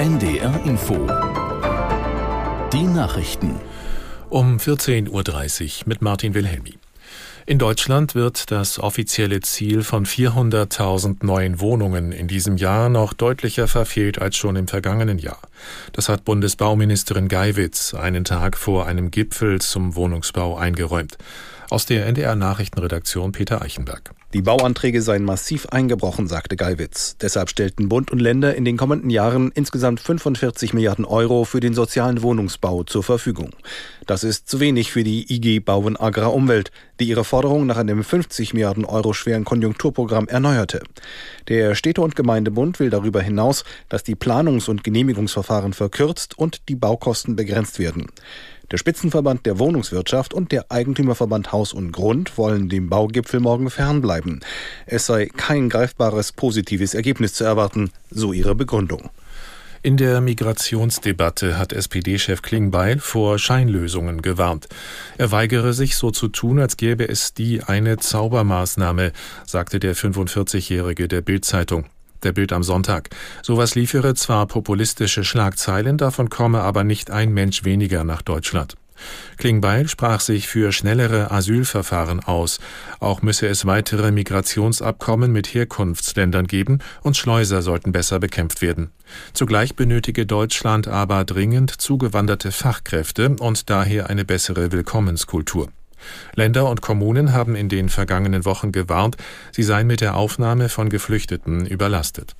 NDR Info. Die Nachrichten. Um 14.30 Uhr mit Martin Wilhelmi. In Deutschland wird das offizielle Ziel von 400.000 neuen Wohnungen in diesem Jahr noch deutlicher verfehlt als schon im vergangenen Jahr. Das hat Bundesbauministerin Geiwitz einen Tag vor einem Gipfel zum Wohnungsbau eingeräumt. Aus der NDR Nachrichtenredaktion Peter Eichenberg. Die Bauanträge seien massiv eingebrochen, sagte Geiwitz. Deshalb stellten Bund und Länder in den kommenden Jahren insgesamt 45 Milliarden Euro für den sozialen Wohnungsbau zur Verfügung. Das ist zu wenig für die IG Bauen Agrar Umwelt, die ihre Forderung nach einem 50 Milliarden Euro schweren Konjunkturprogramm erneuerte. Der Städte- und Gemeindebund will darüber hinaus, dass die Planungs- und Genehmigungsverfahren verkürzt und die Baukosten begrenzt werden. Der Spitzenverband der Wohnungswirtschaft und der Eigentümerverband Haus und Grund wollen dem Baugipfel morgen fernbleiben. Es sei kein greifbares positives Ergebnis zu erwarten, so ihre Begründung. In der Migrationsdebatte hat SPD-Chef Klingbeil vor Scheinlösungen gewarnt. Er weigere sich so zu tun, als gäbe es die eine Zaubermaßnahme, sagte der 45-Jährige der Bildzeitung der Bild am Sonntag. Sowas liefere zwar populistische Schlagzeilen, davon komme aber nicht ein Mensch weniger nach Deutschland. Klingbeil sprach sich für schnellere Asylverfahren aus. Auch müsse es weitere Migrationsabkommen mit Herkunftsländern geben und Schleuser sollten besser bekämpft werden. Zugleich benötige Deutschland aber dringend zugewanderte Fachkräfte und daher eine bessere Willkommenskultur. Länder und Kommunen haben in den vergangenen Wochen gewarnt, sie seien mit der Aufnahme von Geflüchteten überlastet.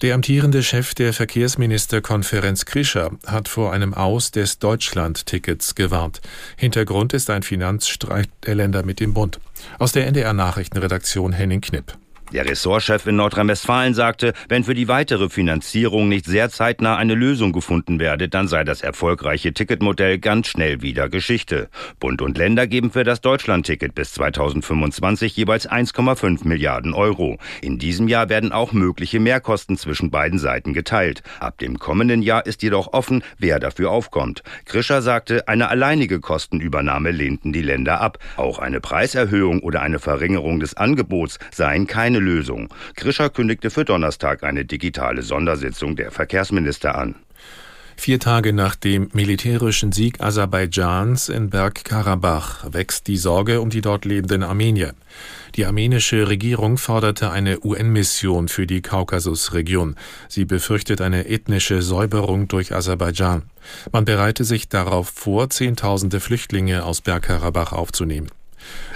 Der amtierende Chef der Verkehrsministerkonferenz Krischer hat vor einem Aus des Deutschland-Tickets gewarnt. Hintergrund ist ein Finanzstreit der Länder mit dem Bund. Aus der NDR Nachrichtenredaktion Henning Knipp. Der Ressortchef in Nordrhein-Westfalen sagte, wenn für die weitere Finanzierung nicht sehr zeitnah eine Lösung gefunden werde, dann sei das erfolgreiche Ticketmodell ganz schnell wieder Geschichte. Bund und Länder geben für das Deutschland-Ticket bis 2025 jeweils 1,5 Milliarden Euro. In diesem Jahr werden auch mögliche Mehrkosten zwischen beiden Seiten geteilt. Ab dem kommenden Jahr ist jedoch offen, wer dafür aufkommt. Krischer sagte, eine alleinige Kostenübernahme lehnten die Länder ab. Auch eine Preiserhöhung oder eine Verringerung des Angebots seien keine keine Lösung. Krischer kündigte für Donnerstag eine digitale Sondersitzung der Verkehrsminister an. Vier Tage nach dem militärischen Sieg Aserbaidschans in Bergkarabach wächst die Sorge um die dort lebenden Armenier. Die armenische Regierung forderte eine UN-Mission für die Kaukasusregion. Sie befürchtet eine ethnische Säuberung durch Aserbaidschan. Man bereite sich darauf vor, Zehntausende Flüchtlinge aus Bergkarabach aufzunehmen.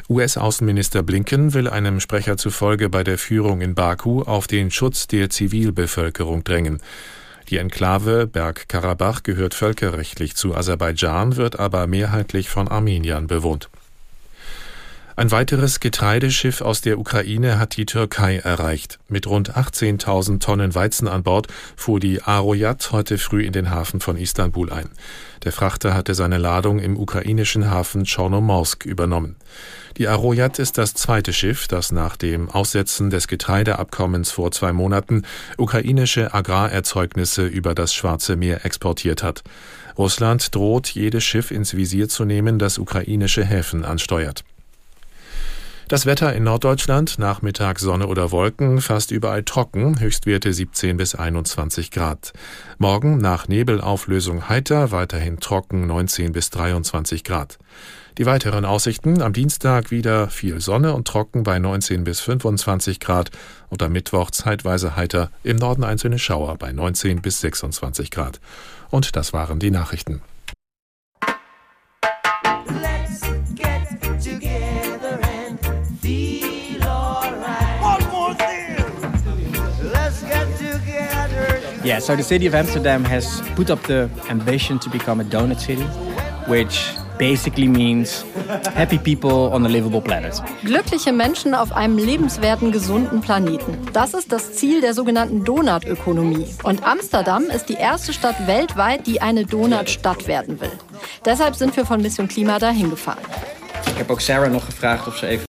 US-Außenminister Blinken will einem Sprecher zufolge bei der Führung in Baku auf den Schutz der Zivilbevölkerung drängen. Die Enklave Bergkarabach gehört völkerrechtlich zu Aserbaidschan, wird aber mehrheitlich von Armeniern bewohnt. Ein weiteres Getreideschiff aus der Ukraine hat die Türkei erreicht. Mit rund 18.000 Tonnen Weizen an Bord fuhr die Aroyat heute früh in den Hafen von Istanbul ein. Der Frachter hatte seine Ladung im ukrainischen Hafen Chornomorsk übernommen. Die Aroyat ist das zweite Schiff, das nach dem Aussetzen des Getreideabkommens vor zwei Monaten ukrainische Agrarerzeugnisse über das Schwarze Meer exportiert hat. Russland droht, jedes Schiff ins Visier zu nehmen, das ukrainische Häfen ansteuert. Das Wetter in Norddeutschland, Nachmittag Sonne oder Wolken, fast überall trocken, Höchstwerte 17 bis 21 Grad. Morgen nach Nebelauflösung heiter, weiterhin trocken 19 bis 23 Grad. Die weiteren Aussichten am Dienstag wieder viel Sonne und trocken bei 19 bis 25 Grad und am Mittwoch zeitweise heiter, im Norden einzelne Schauer bei 19 bis 26 Grad. Und das waren die Nachrichten. Yeah, so the city of Amsterdam has put up the ambition to become a donut city, which basically means happy people on a livable planet. Glückliche Menschen auf einem lebenswerten, gesunden Planeten. Das ist das Ziel der sogenannten Donutökonomie. Und Amsterdam ist die erste Stadt weltweit, die eine Donutstadt werden will. Deshalb sind wir von Mission Klima dahin gefahren. Ich habe auch Sarah noch gefragt, ob sie even